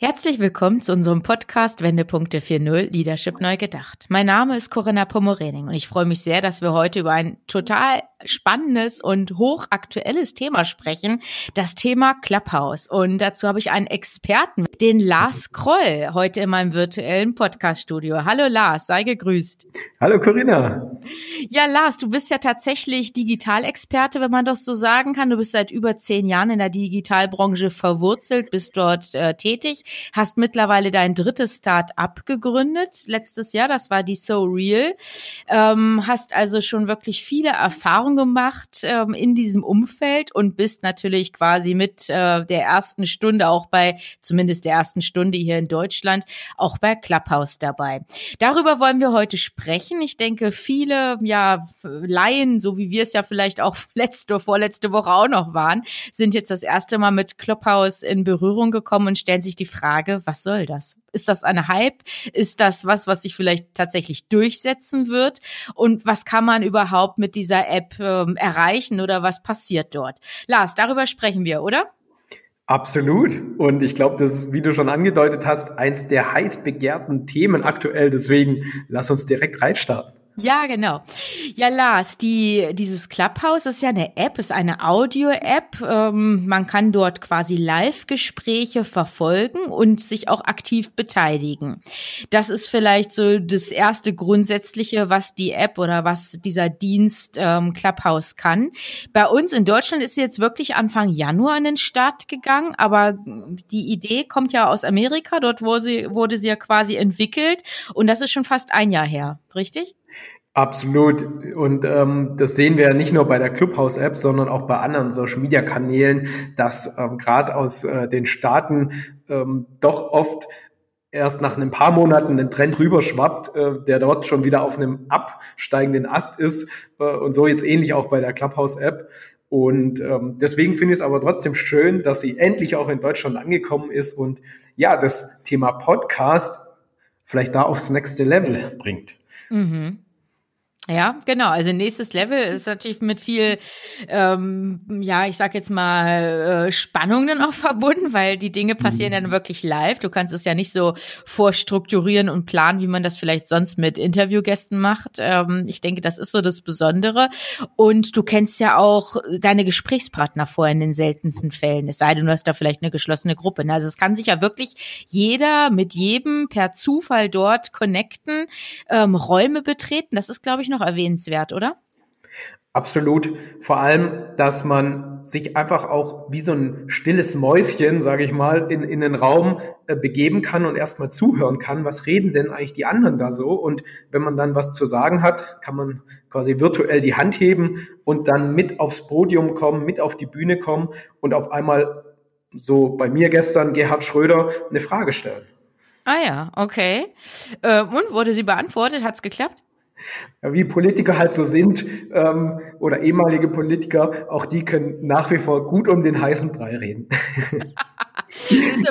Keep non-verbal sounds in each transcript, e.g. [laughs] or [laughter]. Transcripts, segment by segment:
Herzlich willkommen zu unserem Podcast Wendepunkte 4.0 Leadership neu gedacht. Mein Name ist Corinna Pomorening und ich freue mich sehr, dass wir heute über ein total spannendes und hochaktuelles Thema sprechen, das Thema Clubhouse. Und dazu habe ich einen Experten, den Lars Kroll, heute in meinem virtuellen Podcaststudio. Hallo Lars, sei gegrüßt. Hallo Corinna. Ja, Lars, du bist ja tatsächlich Digitalexperte, wenn man das so sagen kann. Du bist seit über zehn Jahren in der Digitalbranche verwurzelt, bist dort äh, tätig hast mittlerweile dein drittes Start-up gegründet letztes Jahr, das war die So Real. Ähm, hast also schon wirklich viele Erfahrungen gemacht ähm, in diesem Umfeld und bist natürlich quasi mit äh, der ersten Stunde auch bei, zumindest der ersten Stunde hier in Deutschland, auch bei Clubhouse dabei. Darüber wollen wir heute sprechen. Ich denke, viele ja Laien, so wie wir es ja vielleicht auch [laughs] letzte, vorletzte Woche auch noch waren, sind jetzt das erste Mal mit Clubhouse in Berührung gekommen und stellen sich die Frage, was soll das? Ist das eine Hype? Ist das was, was sich vielleicht tatsächlich durchsetzen wird? Und was kann man überhaupt mit dieser App ähm, erreichen oder was passiert dort? Lars, darüber sprechen wir, oder? Absolut. Und ich glaube, das ist, wie du schon angedeutet hast, eins der heiß begehrten Themen aktuell. Deswegen lass uns direkt reinstarten. Ja, genau. Ja, Lars, die, dieses Clubhouse ist ja eine App, ist eine Audio-App. Ähm, man kann dort quasi Live-Gespräche verfolgen und sich auch aktiv beteiligen. Das ist vielleicht so das erste Grundsätzliche, was die App oder was dieser Dienst ähm, Clubhouse kann. Bei uns in Deutschland ist sie jetzt wirklich Anfang Januar an den Start gegangen, aber die Idee kommt ja aus Amerika. Dort wurde sie, wurde sie ja quasi entwickelt und das ist schon fast ein Jahr her, richtig? Absolut. Und ähm, das sehen wir ja nicht nur bei der Clubhouse-App, sondern auch bei anderen Social-Media-Kanälen, dass ähm, gerade aus äh, den Staaten ähm, doch oft erst nach ein paar Monaten ein Trend rüberschwappt, äh, der dort schon wieder auf einem absteigenden Ast ist. Äh, und so jetzt ähnlich auch bei der Clubhouse-App. Und ähm, deswegen finde ich es aber trotzdem schön, dass sie endlich auch in Deutschland angekommen ist und ja, das Thema Podcast vielleicht da aufs nächste Level bringt. Mhm. Ja, genau. Also nächstes Level ist natürlich mit viel, ähm, ja, ich sag jetzt mal äh, Spannung dann auch [laughs] verbunden, weil die Dinge passieren mhm. dann wirklich live. Du kannst es ja nicht so vorstrukturieren und planen, wie man das vielleicht sonst mit Interviewgästen macht. Ähm, ich denke, das ist so das Besondere. Und du kennst ja auch deine Gesprächspartner vorher in den seltensten Fällen. Es sei denn, du hast da vielleicht eine geschlossene Gruppe. Also es kann sich ja wirklich jeder mit jedem per Zufall dort connecten, ähm, Räume betreten. Das ist, glaube ich, noch noch erwähnenswert, oder? Absolut. Vor allem, dass man sich einfach auch wie so ein stilles Mäuschen, sage ich mal, in, in den Raum äh, begeben kann und erstmal zuhören kann, was reden denn eigentlich die anderen da so? Und wenn man dann was zu sagen hat, kann man quasi virtuell die Hand heben und dann mit aufs Podium kommen, mit auf die Bühne kommen und auf einmal, so bei mir gestern, Gerhard Schröder, eine Frage stellen. Ah ja, okay. Äh, und wurde sie beantwortet? Hat's geklappt? Wie Politiker halt so sind ähm, oder ehemalige Politiker, auch die können nach wie vor gut um den heißen Brei reden. [laughs]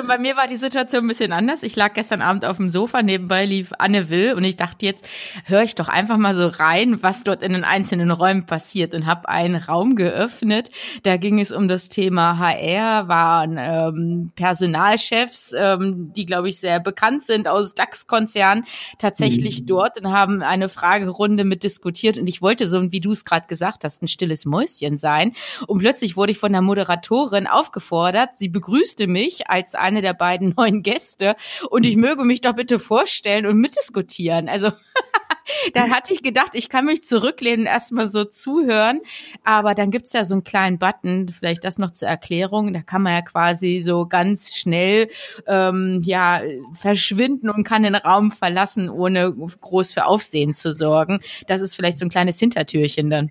bei mir war die Situation ein bisschen anders. Ich lag gestern Abend auf dem Sofa, nebenbei lief Anne Will und ich dachte jetzt, höre ich doch einfach mal so rein, was dort in den einzelnen Räumen passiert und habe einen Raum geöffnet. Da ging es um das Thema HR, waren ähm, Personalchefs, ähm, die, glaube ich, sehr bekannt sind aus DAX-Konzernen, tatsächlich mhm. dort und haben eine Fragerunde mit diskutiert. Und ich wollte so, wie du es gerade gesagt hast, ein stilles Mäuschen sein. Und plötzlich wurde ich von der Moderatorin aufgefordert, sie begrüßte mich als eine der beiden [laughs] neuen Gäste und ich möge mich doch bitte vorstellen und mitdiskutieren. Also [laughs] da hatte ich gedacht, ich kann mich zurücklehnen, erstmal so zuhören. Aber dann gibt's ja so einen kleinen Button, vielleicht das noch zur Erklärung. Da kann man ja quasi so ganz schnell ähm, ja verschwinden und kann den Raum verlassen, ohne groß für Aufsehen zu sorgen. Das ist vielleicht so ein kleines Hintertürchen dann.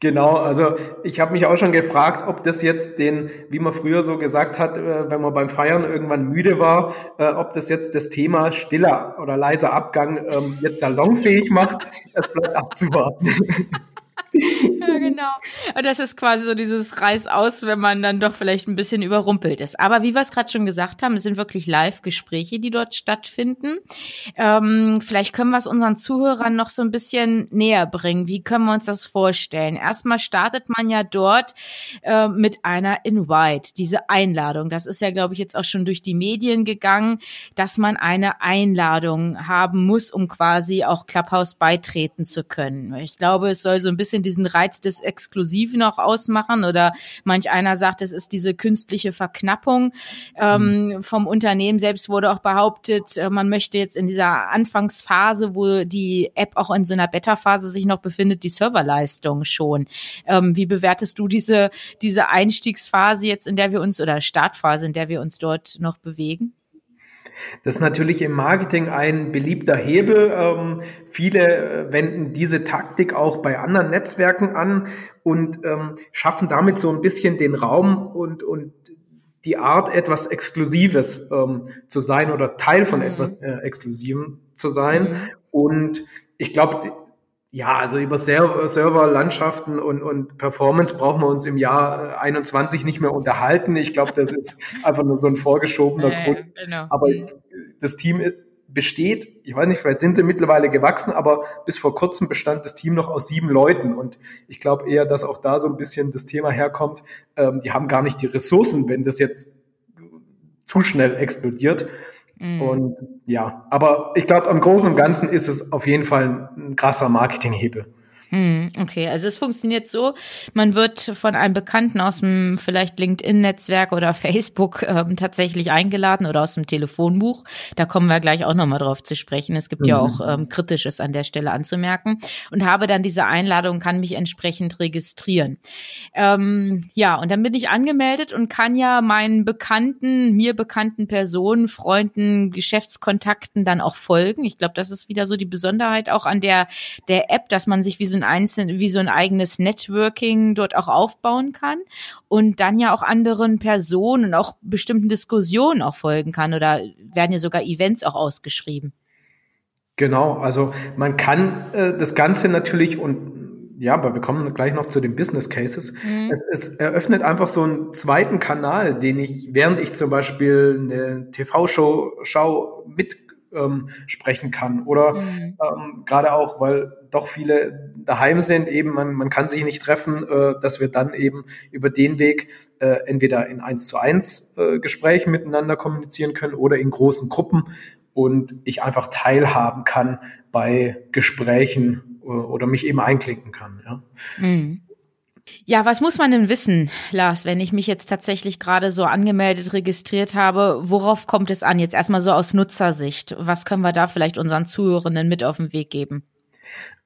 Genau, also ich habe mich auch schon gefragt, ob das jetzt den, wie man früher so gesagt hat, äh, wenn man beim Feiern irgendwann müde war, äh, ob das jetzt das Thema stiller oder leiser Abgang ähm, jetzt salonfähig macht. Es bleibt abzuwarten. [laughs] ja, [laughs] genau. Und das ist quasi so dieses Reiß aus, wenn man dann doch vielleicht ein bisschen überrumpelt ist. Aber wie wir es gerade schon gesagt haben, es sind wirklich Live-Gespräche, die dort stattfinden. Ähm, vielleicht können wir es unseren Zuhörern noch so ein bisschen näher bringen. Wie können wir uns das vorstellen? Erstmal startet man ja dort äh, mit einer Invite, diese Einladung. Das ist ja, glaube ich, jetzt auch schon durch die Medien gegangen, dass man eine Einladung haben muss, um quasi auch Clubhouse beitreten zu können. Ich glaube, es soll so ein bisschen diesen Reiz des Exklusiven auch ausmachen oder manch einer sagt, es ist diese künstliche Verknappung ähm, mhm. vom Unternehmen. Selbst wurde auch behauptet, äh, man möchte jetzt in dieser Anfangsphase, wo die App auch in so einer Beta-Phase sich noch befindet, die Serverleistung schon. Ähm, wie bewertest du diese, diese Einstiegsphase jetzt, in der wir uns oder Startphase, in der wir uns dort noch bewegen? Das ist natürlich im Marketing ein beliebter Hebel. Ähm, viele äh, wenden diese Taktik auch bei anderen Netzwerken an und ähm, schaffen damit so ein bisschen den Raum und, und die Art, etwas Exklusives ähm, zu sein oder Teil von mhm. etwas äh, Exklusivem zu sein. Mhm. Und ich glaube, ja, also über Serverlandschaften und, und Performance brauchen wir uns im Jahr 21 äh, nicht mehr unterhalten. Ich glaube, das ist einfach nur so ein vorgeschobener ja, Grund. Genau. Aber das Team besteht, ich weiß nicht, vielleicht sind sie mittlerweile gewachsen, aber bis vor kurzem bestand das Team noch aus sieben Leuten. Und ich glaube eher, dass auch da so ein bisschen das Thema herkommt, ähm, die haben gar nicht die Ressourcen, wenn das jetzt zu schnell explodiert. Mhm. Und ja, aber ich glaube, im Großen und Ganzen ist es auf jeden Fall ein krasser Marketinghebel. Hm, okay, also es funktioniert so, man wird von einem Bekannten aus dem vielleicht LinkedIn-Netzwerk oder Facebook ähm, tatsächlich eingeladen oder aus dem Telefonbuch. Da kommen wir gleich auch nochmal drauf zu sprechen. Es gibt mhm. ja auch ähm, Kritisches an der Stelle anzumerken und habe dann diese Einladung, kann mich entsprechend registrieren. Ähm, ja, und dann bin ich angemeldet und kann ja meinen bekannten, mir bekannten Personen, Freunden, Geschäftskontakten dann auch folgen. Ich glaube, das ist wieder so die Besonderheit auch an der, der App, dass man sich wie so ein einzelnen, wie so ein eigenes Networking dort auch aufbauen kann und dann ja auch anderen Personen und auch bestimmten Diskussionen auch folgen kann oder werden ja sogar Events auch ausgeschrieben. Genau, also man kann äh, das Ganze natürlich und ja, aber wir kommen gleich noch zu den Business Cases. Mhm. Es, es, eröffnet einfach so einen zweiten Kanal, den ich, während ich zum Beispiel eine TV-Show schau, mit ähm, sprechen kann. Oder mhm. ähm, gerade auch, weil doch viele daheim sind, eben man, man kann sich nicht treffen, äh, dass wir dann eben über den Weg äh, entweder in eins zu eins äh, Gesprächen miteinander kommunizieren können oder in großen Gruppen und ich einfach teilhaben kann bei Gesprächen äh, oder mich eben einklinken kann. Ja. Mhm. Ja, was muss man denn wissen, Lars, wenn ich mich jetzt tatsächlich gerade so angemeldet, registriert habe? Worauf kommt es an? Jetzt erstmal so aus Nutzersicht. Was können wir da vielleicht unseren Zuhörenden mit auf den Weg geben?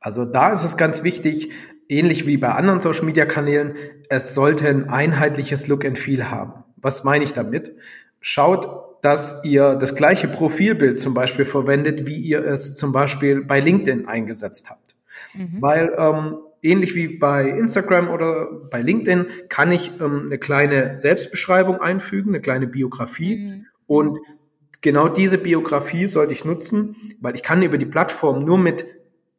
Also da ist es ganz wichtig, ähnlich wie bei anderen Social Media Kanälen, es sollte ein einheitliches Look and Feel haben. Was meine ich damit? Schaut, dass ihr das gleiche Profilbild zum Beispiel verwendet, wie ihr es zum Beispiel bei LinkedIn eingesetzt habt. Mhm. Weil ähm, ähnlich wie bei Instagram oder bei LinkedIn kann ich ähm, eine kleine Selbstbeschreibung einfügen, eine kleine Biografie. Mhm. Und genau diese Biografie sollte ich nutzen, weil ich kann über die Plattform nur mit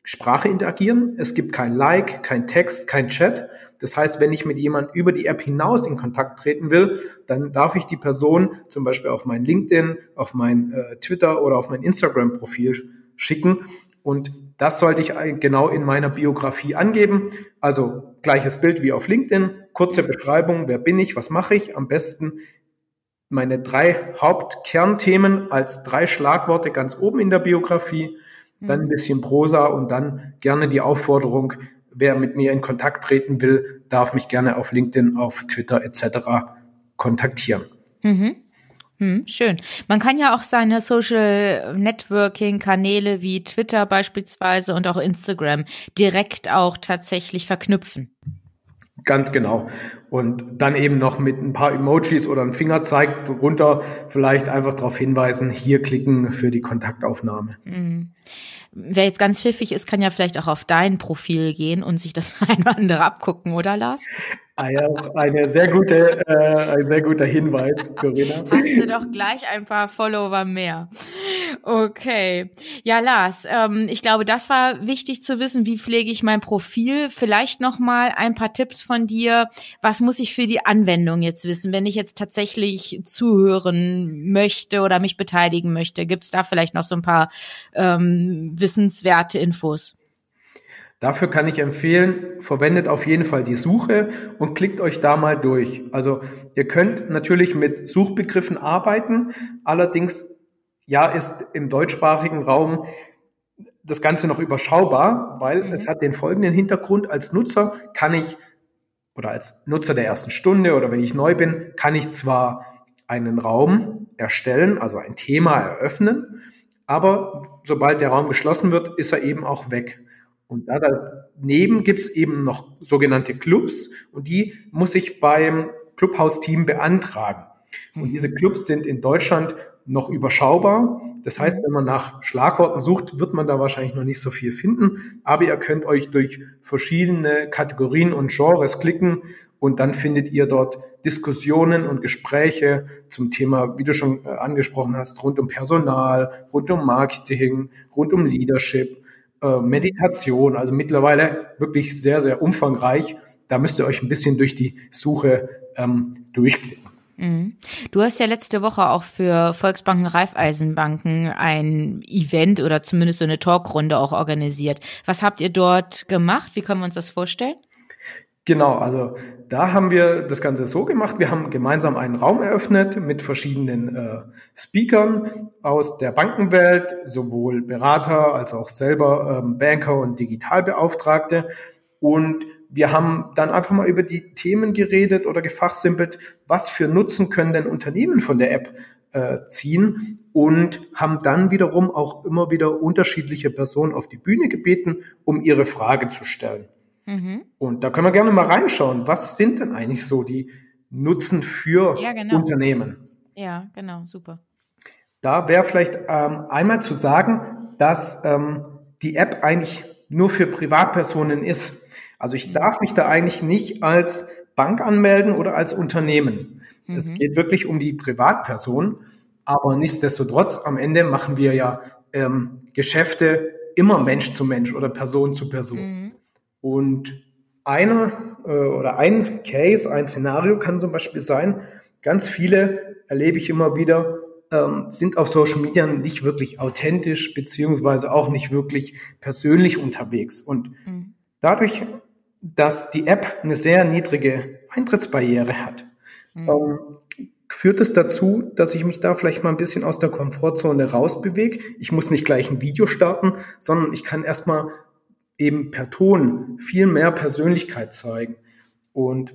Sprache interagieren. Es gibt kein Like, kein Text, kein Chat. Das heißt, wenn ich mit jemand über die App hinaus in Kontakt treten will, dann darf ich die Person zum Beispiel auf mein LinkedIn, auf mein äh, Twitter oder auf mein Instagram-Profil schicken. Und das sollte ich genau in meiner Biografie angeben. Also gleiches Bild wie auf LinkedIn, kurze Beschreibung, wer bin ich, was mache ich, am besten meine drei Hauptkernthemen als drei Schlagworte ganz oben in der Biografie, dann ein mhm. bisschen Prosa und dann gerne die Aufforderung, wer mit mir in Kontakt treten will, darf mich gerne auf LinkedIn, auf Twitter etc. kontaktieren. Mhm. Hm, schön. Man kann ja auch seine Social Networking Kanäle wie Twitter beispielsweise und auch Instagram direkt auch tatsächlich verknüpfen. Ganz genau. Und dann eben noch mit ein paar Emojis oder ein Fingerzeig runter vielleicht einfach darauf hinweisen, hier klicken für die Kontaktaufnahme. Mhm. Wer jetzt ganz pfiffig ist, kann ja vielleicht auch auf dein Profil gehen und sich das [laughs] ein oder andere abgucken, oder Lars? Ah ja, eine sehr gute, äh, ein sehr guter Hinweis, Corinna. Hast du doch gleich ein paar Follower mehr. Okay. Ja, Lars, ähm, ich glaube, das war wichtig zu wissen. Wie pflege ich mein Profil? Vielleicht noch mal ein paar Tipps von dir. Was muss ich für die Anwendung jetzt wissen, wenn ich jetzt tatsächlich zuhören möchte oder mich beteiligen möchte? Gibt es da vielleicht noch so ein paar ähm, wissenswerte Infos? Dafür kann ich empfehlen, verwendet auf jeden Fall die Suche und klickt euch da mal durch. Also ihr könnt natürlich mit Suchbegriffen arbeiten, allerdings ja ist im deutschsprachigen Raum das Ganze noch überschaubar, weil mhm. es hat den folgenden Hintergrund. Als Nutzer kann ich oder als Nutzer der ersten Stunde oder wenn ich neu bin, kann ich zwar einen Raum erstellen, also ein Thema eröffnen, aber sobald der Raum geschlossen wird, ist er eben auch weg. Und da daneben gibt es eben noch sogenannte Clubs und die muss ich beim Clubhouse-Team beantragen. Und diese mhm. Clubs sind in Deutschland noch überschaubar. Das heißt, mhm. wenn man nach Schlagworten sucht, wird man da wahrscheinlich noch nicht so viel finden. Aber ihr könnt euch durch verschiedene Kategorien und Genres klicken und dann findet ihr dort Diskussionen und Gespräche zum Thema, wie du schon äh, angesprochen hast, rund um Personal, rund um Marketing, rund um Leadership äh, Meditation, also mittlerweile wirklich sehr, sehr umfangreich. Da müsst ihr euch ein bisschen durch die Suche ähm, durchklicken. Mhm. Du hast ja letzte Woche auch für Volksbanken, Raiffeisenbanken ein Event oder zumindest so eine Talkrunde auch organisiert. Was habt ihr dort gemacht? Wie können wir uns das vorstellen? Genau, also da haben wir das Ganze so gemacht. Wir haben gemeinsam einen Raum eröffnet mit verschiedenen äh, Speakern aus der Bankenwelt, sowohl Berater als auch selber ähm, Banker und Digitalbeauftragte. Und wir haben dann einfach mal über die Themen geredet oder gefachsimpelt, was für Nutzen können denn Unternehmen von der App äh, ziehen und haben dann wiederum auch immer wieder unterschiedliche Personen auf die Bühne gebeten, um ihre Frage zu stellen. Mhm. Und da können wir gerne mal reinschauen. Was sind denn eigentlich so die Nutzen für ja, genau. Unternehmen? Ja, genau, super. Da wäre vielleicht ähm, einmal zu sagen, dass ähm, die App eigentlich nur für Privatpersonen ist. Also ich darf mich da eigentlich nicht als Bank anmelden oder als Unternehmen. Mhm. Es geht wirklich um die Privatperson. Aber nichtsdestotrotz, am Ende machen wir ja ähm, Geschäfte immer Mensch zu Mensch oder Person zu Person. Mhm. Und einer äh, oder ein Case, ein Szenario kann zum Beispiel sein, ganz viele erlebe ich immer wieder, ähm, sind auf Social Media nicht wirklich authentisch beziehungsweise auch nicht wirklich persönlich unterwegs. Und mhm. dadurch, dass die App eine sehr niedrige Eintrittsbarriere hat, mhm. ähm, führt es dazu, dass ich mich da vielleicht mal ein bisschen aus der Komfortzone rausbewege. Ich muss nicht gleich ein Video starten, sondern ich kann erstmal eben per Ton viel mehr Persönlichkeit zeigen. Und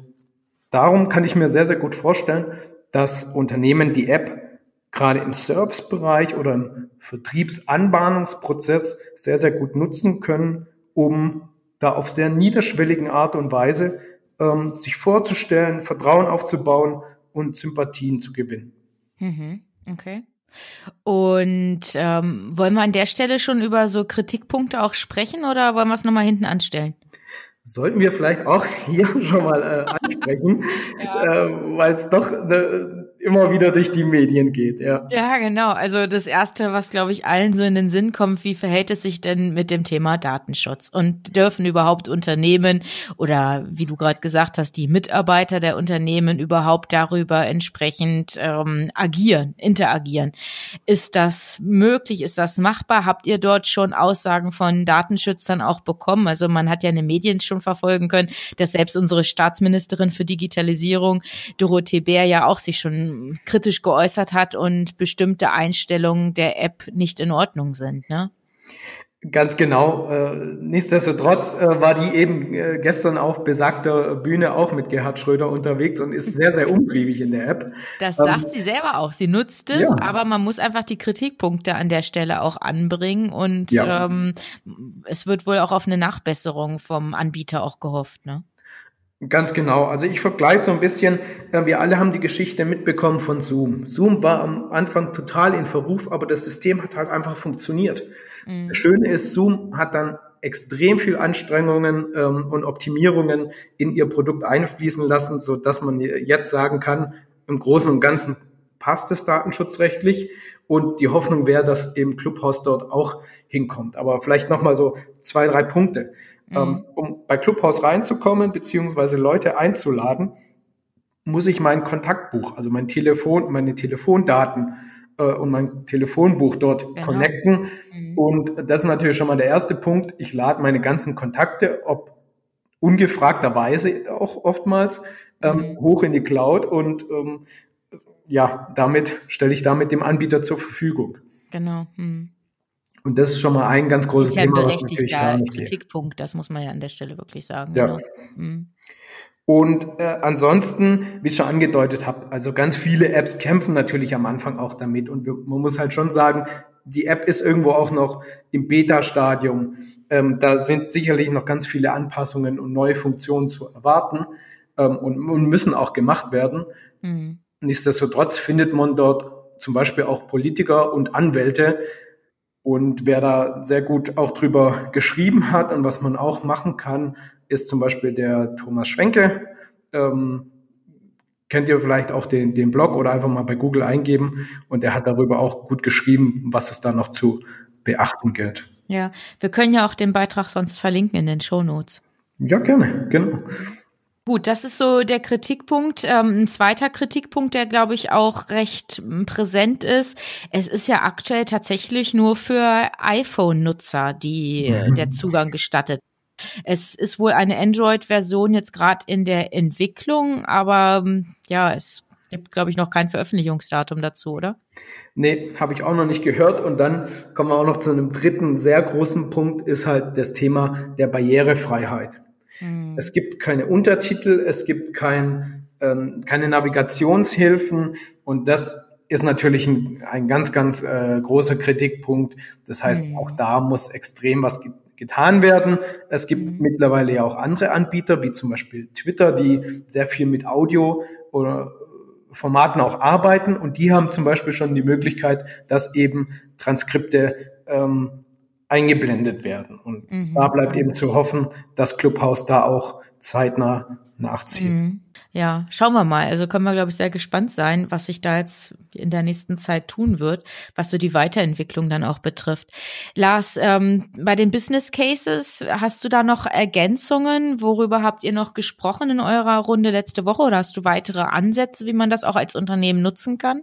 darum kann ich mir sehr, sehr gut vorstellen, dass Unternehmen die App gerade im Servicebereich oder im Vertriebsanbahnungsprozess sehr, sehr gut nutzen können, um da auf sehr niederschwelligen Art und Weise ähm, sich vorzustellen, Vertrauen aufzubauen und Sympathien zu gewinnen. Mhm. Okay. Und ähm, wollen wir an der Stelle schon über so Kritikpunkte auch sprechen oder wollen wir es nochmal hinten anstellen? Sollten wir vielleicht auch [laughs] hier schon mal äh, ansprechen, [laughs] ja. äh, weil es doch eine immer wieder durch die Medien geht, ja. Ja, genau. Also das erste, was glaube ich allen so in den Sinn kommt, wie verhält es sich denn mit dem Thema Datenschutz? Und dürfen überhaupt Unternehmen oder wie du gerade gesagt hast, die Mitarbeiter der Unternehmen überhaupt darüber entsprechend ähm, agieren, interagieren? Ist das möglich? Ist das machbar? Habt ihr dort schon Aussagen von Datenschützern auch bekommen? Also man hat ja in den Medien schon verfolgen können, dass selbst unsere Staatsministerin für Digitalisierung, Dorothee Bär, ja auch sich schon kritisch geäußert hat und bestimmte Einstellungen der App nicht in Ordnung sind, ne? Ganz genau. Äh, nichtsdestotrotz äh, war die eben äh, gestern auf besagter Bühne auch mit Gerhard Schröder unterwegs und ist sehr, sehr umtriebig in der App. Das sagt ähm, sie selber auch. Sie nutzt es, ja. aber man muss einfach die Kritikpunkte an der Stelle auch anbringen und ja. ähm, es wird wohl auch auf eine Nachbesserung vom Anbieter auch gehofft, ne? Ganz genau. Also ich vergleiche so ein bisschen, äh, wir alle haben die Geschichte mitbekommen von Zoom. Zoom war am Anfang total in Verruf, aber das System hat halt einfach funktioniert. Mhm. Das Schöne ist, Zoom hat dann extrem viel Anstrengungen ähm, und Optimierungen in ihr Produkt einfließen lassen, so dass man jetzt sagen kann, im Großen und Ganzen passt es datenschutzrechtlich und die Hoffnung wäre, dass eben Clubhouse dort auch hinkommt. Aber vielleicht noch mal so zwei, drei Punkte. Mhm. Ähm, um bei Clubhouse reinzukommen, beziehungsweise Leute einzuladen, muss ich mein Kontaktbuch, also mein Telefon, meine Telefondaten äh, und mein Telefonbuch dort genau. connecten. Mhm. Und das ist natürlich schon mal der erste Punkt. Ich lade meine ganzen Kontakte, ob ungefragterweise auch oftmals, ähm, mhm. hoch in die Cloud und ähm, ja, damit stelle ich damit dem Anbieter zur Verfügung. Genau. Mhm. Und das ist schon mal ein ganz großes ist ja Thema. Ein berechtigter Kritikpunkt, das muss man ja an der Stelle wirklich sagen. Ja. Genau. Mhm. Und äh, ansonsten, wie ich schon angedeutet habe, also ganz viele Apps kämpfen natürlich am Anfang auch damit. Und wir, man muss halt schon sagen, die App ist irgendwo auch noch im Beta-Stadium. Ähm, da sind sicherlich noch ganz viele Anpassungen und neue Funktionen zu erwarten ähm, und, und, müssen auch gemacht werden. Mhm. Nichtsdestotrotz findet man dort zum Beispiel auch Politiker und Anwälte, und wer da sehr gut auch drüber geschrieben hat und was man auch machen kann, ist zum Beispiel der Thomas Schwenke. Ähm, kennt ihr vielleicht auch den, den Blog oder einfach mal bei Google eingeben. Und er hat darüber auch gut geschrieben, was es da noch zu beachten gilt. Ja, wir können ja auch den Beitrag sonst verlinken in den Show Notes. Ja, gerne, genau. Gut, das ist so der Kritikpunkt. Ähm, ein zweiter Kritikpunkt, der glaube ich auch recht ähm, präsent ist. Es ist ja aktuell tatsächlich nur für iPhone-Nutzer, die mhm. der Zugang gestattet. Es ist wohl eine Android-Version jetzt gerade in der Entwicklung, aber ähm, ja, es gibt, glaube ich, noch kein Veröffentlichungsdatum dazu, oder? Nee, habe ich auch noch nicht gehört. Und dann kommen wir auch noch zu einem dritten sehr großen Punkt, ist halt das Thema der Barrierefreiheit. Mhm. Es gibt keine Untertitel, es gibt kein, ähm, keine Navigationshilfen und das ist natürlich ein, ein ganz, ganz äh, großer Kritikpunkt. Das heißt, mhm. auch da muss extrem was ge getan werden. Es gibt mhm. mittlerweile ja auch andere Anbieter, wie zum Beispiel Twitter, die sehr viel mit Audio oder Formaten auch arbeiten und die haben zum Beispiel schon die Möglichkeit, dass eben Transkripte ähm, eingeblendet werden. Und mhm. da bleibt eben zu hoffen, dass Clubhouse da auch zeitnah nachzieht. Mhm. Ja, schauen wir mal. Also können wir, glaube ich, sehr gespannt sein, was sich da jetzt in der nächsten Zeit tun wird, was so die Weiterentwicklung dann auch betrifft. Lars, ähm, bei den Business Cases, hast du da noch Ergänzungen? Worüber habt ihr noch gesprochen in eurer Runde letzte Woche oder hast du weitere Ansätze, wie man das auch als Unternehmen nutzen kann?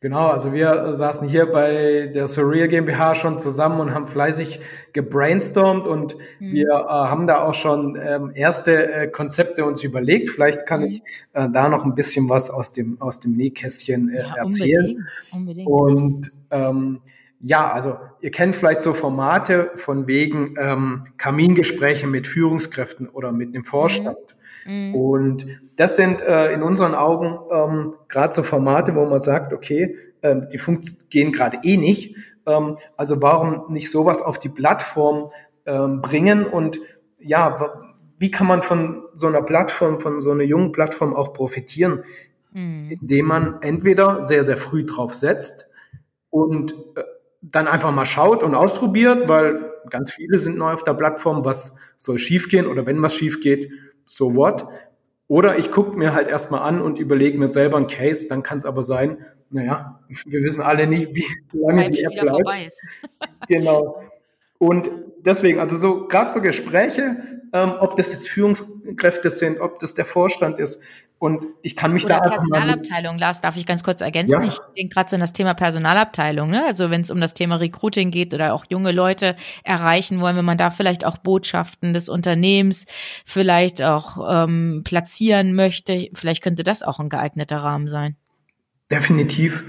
Genau, also wir saßen hier bei der Surreal GmbH schon zusammen und haben fleißig gebrainstormt und mhm. wir äh, haben da auch schon ähm, erste äh, Konzepte uns überlegt. Vielleicht kann mhm. ich äh, da noch ein bisschen was aus dem aus dem Nähkästchen äh, ja, erzählen. Unbedingt. unbedingt. Und ähm, ja, also ihr kennt vielleicht so Formate von wegen ähm, Kamingespräche mit Führungskräften oder mit dem Vorstand. Mhm. Mhm. Und das sind äh, in unseren Augen ähm, gerade so Formate, wo man sagt, okay, ähm, die Funkt gehen gerade eh nicht. Ähm, also warum nicht sowas auf die Plattform ähm, bringen? Und ja, wie kann man von so einer Plattform, von so einer jungen Plattform auch profitieren? Mhm. Indem man entweder sehr, sehr früh drauf setzt und äh, dann einfach mal schaut und ausprobiert, weil ganz viele sind neu auf der Plattform, was soll schiefgehen oder wenn was schief geht, so what. Oder ich gucke mir halt erstmal an und überlege mir selber einen Case, dann kann es aber sein, naja, [laughs] wir wissen alle nicht, wie lange die App bleibt. Vorbei ist. [laughs] genau. Und deswegen, also so gerade so Gespräche, ähm, ob das jetzt Führungskräfte sind, ob das der Vorstand ist. Und ich kann mich Oder da Personalabteilung, Lars, darf ich ganz kurz ergänzen? Ja. Ich denke gerade so an das Thema Personalabteilung, ne? Also wenn es um das Thema Recruiting geht oder auch junge Leute erreichen wollen, wenn man da vielleicht auch Botschaften des Unternehmens vielleicht auch ähm, platzieren möchte, vielleicht könnte das auch ein geeigneter Rahmen sein. Definitiv.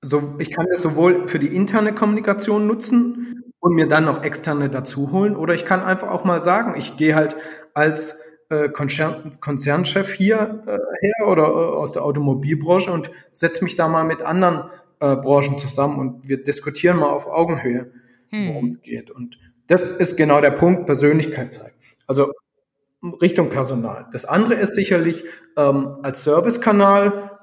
So, ich kann das sowohl für die interne Kommunikation nutzen, und mir dann noch externe dazu holen. Oder ich kann einfach auch mal sagen, ich gehe halt als äh, Konzern, Konzernchef hier äh, her oder äh, aus der Automobilbranche und setze mich da mal mit anderen äh, Branchen zusammen und wir diskutieren mal auf Augenhöhe, hm. worum es geht. Und das ist genau der Punkt, Persönlichkeit zeigen. Also Richtung Personal. Das andere ist sicherlich ähm, als Servicekanal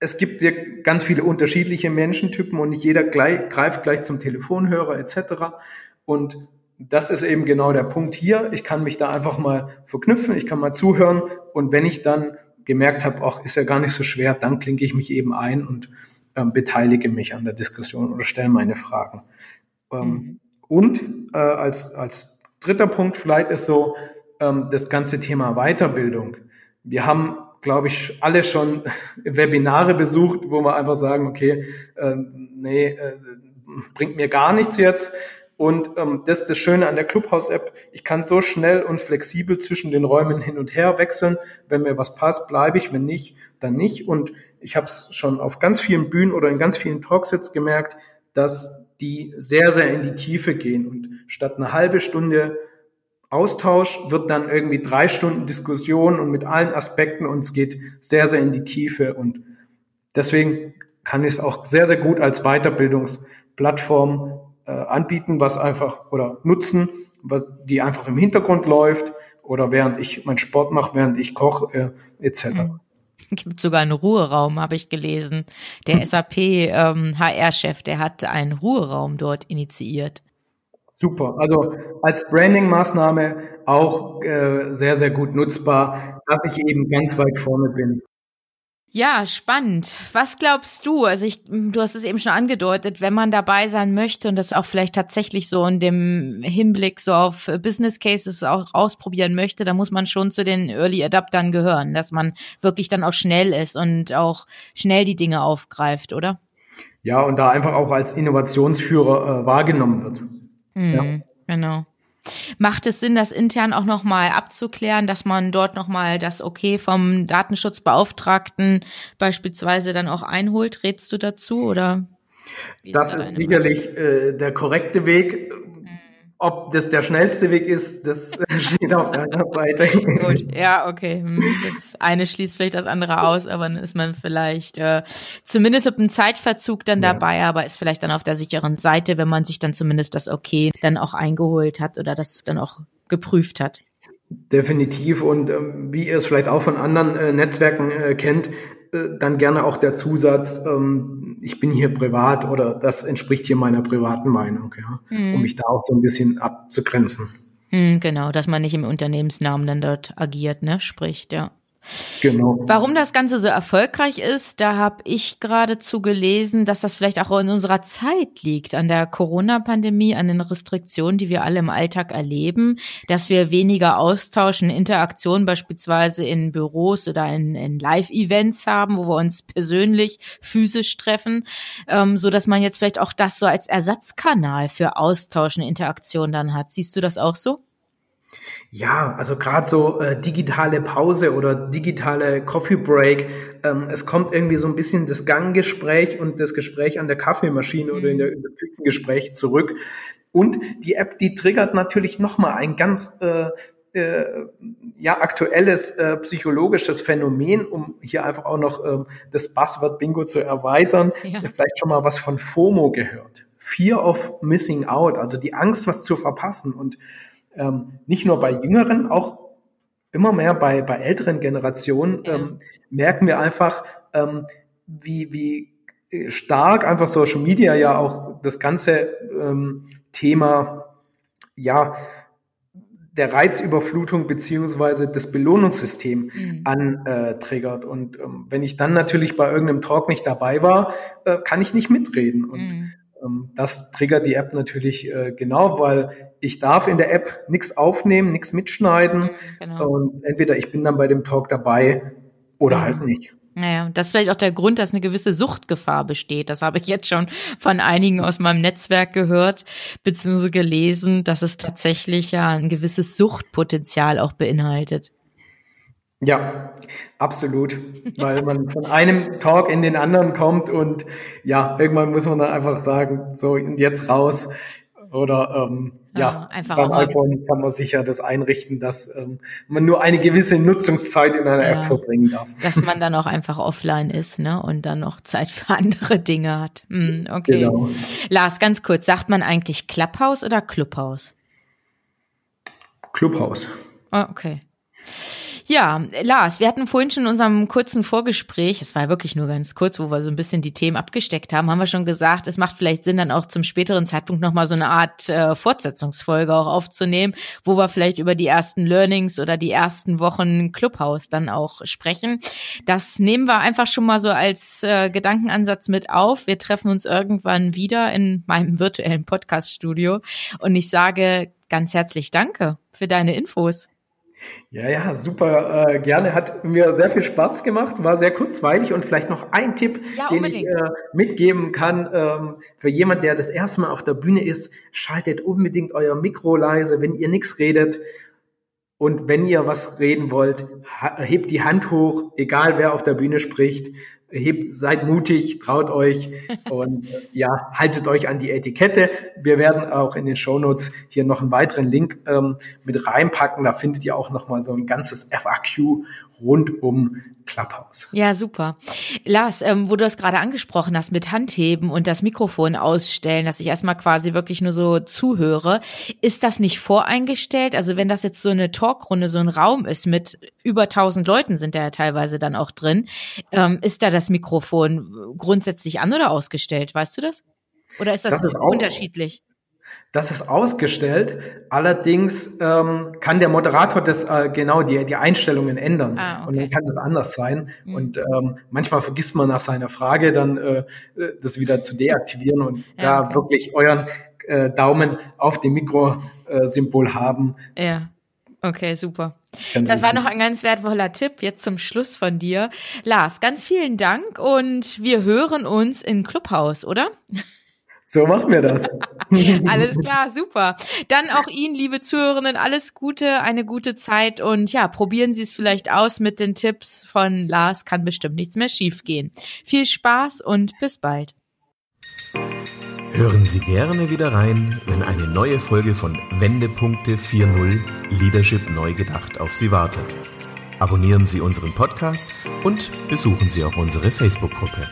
es gibt ja ganz viele unterschiedliche Menschentypen und nicht jeder gleich, greift gleich zum Telefonhörer etc. Und das ist eben genau der Punkt hier. Ich kann mich da einfach mal verknüpfen, ich kann mal zuhören und wenn ich dann gemerkt habe, ach, ist ja gar nicht so schwer, dann klinke ich mich eben ein und ähm, beteilige mich an der Diskussion oder stelle meine Fragen. Ähm, mhm. Und äh, als, als dritter Punkt vielleicht ist so ähm, das ganze Thema Weiterbildung. Wir haben, glaube ich, alle schon [laughs] Webinare besucht, wo wir einfach sagen, okay, äh, nee, äh, bringt mir gar nichts jetzt. Und ähm, das ist das Schöne an der Clubhouse-App. Ich kann so schnell und flexibel zwischen den Räumen hin und her wechseln. Wenn mir was passt, bleibe ich. Wenn nicht, dann nicht. Und ich habe es schon auf ganz vielen Bühnen oder in ganz vielen Talks jetzt gemerkt, dass die sehr, sehr in die Tiefe gehen. Und statt eine halbe Stunde Austausch wird dann irgendwie drei Stunden Diskussion und mit allen Aspekten und es geht sehr, sehr in die Tiefe. Und deswegen kann ich es auch sehr, sehr gut als Weiterbildungsplattform äh, anbieten, was einfach oder nutzen, was die einfach im Hintergrund läuft oder während ich meinen Sport mache, während ich koche äh, etc. Mhm. Gibt sogar einen Ruheraum, habe ich gelesen. Der hm. SAP ähm, HR-Chef, der hat einen Ruheraum dort initiiert. Super. Also als Branding-Maßnahme auch äh, sehr, sehr gut nutzbar, dass ich eben ganz weit vorne bin. Ja, spannend. Was glaubst du? Also ich, du hast es eben schon angedeutet, wenn man dabei sein möchte und das auch vielleicht tatsächlich so in dem Hinblick so auf Business Cases auch ausprobieren möchte, dann muss man schon zu den Early Adaptern gehören, dass man wirklich dann auch schnell ist und auch schnell die Dinge aufgreift, oder? Ja, und da einfach auch als Innovationsführer äh, wahrgenommen wird. Mhm, ja. Genau. Macht es Sinn, das intern auch nochmal abzuklären, dass man dort nochmal das Okay vom Datenschutzbeauftragten beispielsweise dann auch einholt? Rätst du dazu oder? Das ist sicherlich äh, der korrekte Weg. Ob das der schnellste Weg ist, das [laughs] steht auf deiner Seite. Gut, ja, okay. Hm, das eine schließt vielleicht das andere aus, aber dann ist man vielleicht äh, zumindest mit einem Zeitverzug dann ja. dabei, aber ist vielleicht dann auf der sicheren Seite, wenn man sich dann zumindest das Okay dann auch eingeholt hat oder das dann auch geprüft hat. Definitiv und ähm, wie ihr es vielleicht auch von anderen äh, Netzwerken äh, kennt, dann gerne auch der Zusatz, ähm, ich bin hier privat oder das entspricht hier meiner privaten Meinung, ja, mhm. um mich da auch so ein bisschen abzugrenzen. Mhm, genau, dass man nicht im Unternehmensnamen dann dort agiert, ne, spricht, ja. Genau. Warum das Ganze so erfolgreich ist, da habe ich geradezu gelesen, dass das vielleicht auch in unserer Zeit liegt, an der Corona-Pandemie, an den Restriktionen, die wir alle im Alltag erleben, dass wir weniger austauschen, Interaktion beispielsweise in Büros oder in, in Live-Events haben, wo wir uns persönlich physisch treffen, ähm, so dass man jetzt vielleicht auch das so als Ersatzkanal für Austausch und Interaktion dann hat. Siehst du das auch so? Ja, also gerade so äh, digitale Pause oder digitale Coffee Break, ähm, es kommt irgendwie so ein bisschen das Ganggespräch und das Gespräch an der Kaffeemaschine mhm. oder in der, in der Küchengespräch zurück. Und die App, die triggert natürlich nochmal ein ganz äh, äh, ja aktuelles äh, psychologisches Phänomen, um hier einfach auch noch ähm, das Buzzword Bingo zu erweitern. Ja. Vielleicht schon mal was von FOMO gehört. Fear of Missing Out, also die Angst, was zu verpassen. Und ähm, nicht nur bei Jüngeren, auch immer mehr bei, bei älteren Generationen ähm, merken wir einfach, ähm, wie, wie stark einfach Social Media ja auch das ganze ähm, Thema, ja, der Reizüberflutung beziehungsweise das Belohnungssystem mhm. antriggert. Und ähm, wenn ich dann natürlich bei irgendeinem Talk nicht dabei war, äh, kann ich nicht mitreden. Und mhm. Ähm, das triggert die App natürlich äh, genau, weil ich darf in der App nichts aufnehmen, nichts mitschneiden. Genau. Und entweder ich bin dann bei dem Talk dabei oder mhm. halt nicht. Naja, das ist vielleicht auch der Grund, dass eine gewisse Suchtgefahr besteht. Das habe ich jetzt schon von einigen aus meinem Netzwerk gehört, beziehungsweise gelesen, dass es tatsächlich ja ein gewisses Suchtpotenzial auch beinhaltet. Ja, absolut, weil man von einem Talk in den anderen kommt und ja, irgendwann muss man dann einfach sagen, so und jetzt raus oder ähm, ja, ja einfach beim iPhone kann man sicher das einrichten, dass ähm, man nur eine gewisse Nutzungszeit in einer ja, App verbringen darf. Dass man dann auch einfach offline ist, ne, und dann noch Zeit für [laughs] andere Dinge hat. Hm, okay. Genau. Lars, ganz kurz, sagt man eigentlich Clubhouse oder Clubhouse? Clubhouse. Oh, okay. Ja, Lars, wir hatten vorhin schon in unserem kurzen Vorgespräch, es war wirklich nur ganz kurz, wo wir so ein bisschen die Themen abgesteckt haben, haben wir schon gesagt, es macht vielleicht Sinn, dann auch zum späteren Zeitpunkt nochmal so eine Art äh, Fortsetzungsfolge auch aufzunehmen, wo wir vielleicht über die ersten Learnings oder die ersten Wochen Clubhouse dann auch sprechen. Das nehmen wir einfach schon mal so als äh, Gedankenansatz mit auf. Wir treffen uns irgendwann wieder in meinem virtuellen Podcaststudio und ich sage ganz herzlich Danke für deine Infos. Ja, ja, super äh, gerne. Hat mir sehr viel Spaß gemacht, war sehr kurzweilig und vielleicht noch ein Tipp, ja, den ich äh, mitgeben kann ähm, für jemand, der das erste Mal auf der Bühne ist. Schaltet unbedingt euer Mikro leise, wenn ihr nichts redet. Und wenn ihr was reden wollt, hebt die Hand hoch, egal wer auf der Bühne spricht hebt, seid mutig, traut euch [laughs] und ja, haltet euch an die Etikette. Wir werden auch in den Shownotes hier noch einen weiteren Link ähm, mit reinpacken. Da findet ihr auch noch mal so ein ganzes FAQ rund um Clubhouse. Ja, super. Lars, ähm, wo du das gerade angesprochen hast mit Handheben und das Mikrofon ausstellen, dass ich erstmal quasi wirklich nur so zuhöre, ist das nicht voreingestellt? Also wenn das jetzt so eine Talkrunde, so ein Raum ist mit über tausend Leuten sind da ja teilweise dann auch drin, ähm, ist da das Mikrofon grundsätzlich an oder ausgestellt? Weißt du das? Oder ist das, das ist unterschiedlich? Das ist ausgestellt. Allerdings ähm, kann der Moderator das äh, genau die, die Einstellungen ändern. Ah, okay. Und dann kann das anders sein. Mhm. Und ähm, manchmal vergisst man nach seiner Frage dann äh, das wieder zu deaktivieren und ja, da okay. wirklich euren äh, Daumen auf dem Mikrosymbol haben. Ja. Okay, super. Ganz das war noch ein ganz wertvoller Tipp jetzt zum Schluss von dir. Lars, ganz vielen Dank und wir hören uns in Clubhaus, oder? So machen wir das. [laughs] alles klar, super. Dann auch Ihnen, liebe Zuhörerinnen, alles Gute, eine gute Zeit und ja, probieren Sie es vielleicht aus mit den Tipps von Lars, kann bestimmt nichts mehr schiefgehen. Viel Spaß und bis bald. Hören Sie gerne wieder rein, wenn eine neue Folge von Wendepunkte 4.0 Leadership neu gedacht auf Sie wartet. Abonnieren Sie unseren Podcast und besuchen Sie auch unsere Facebook-Gruppe.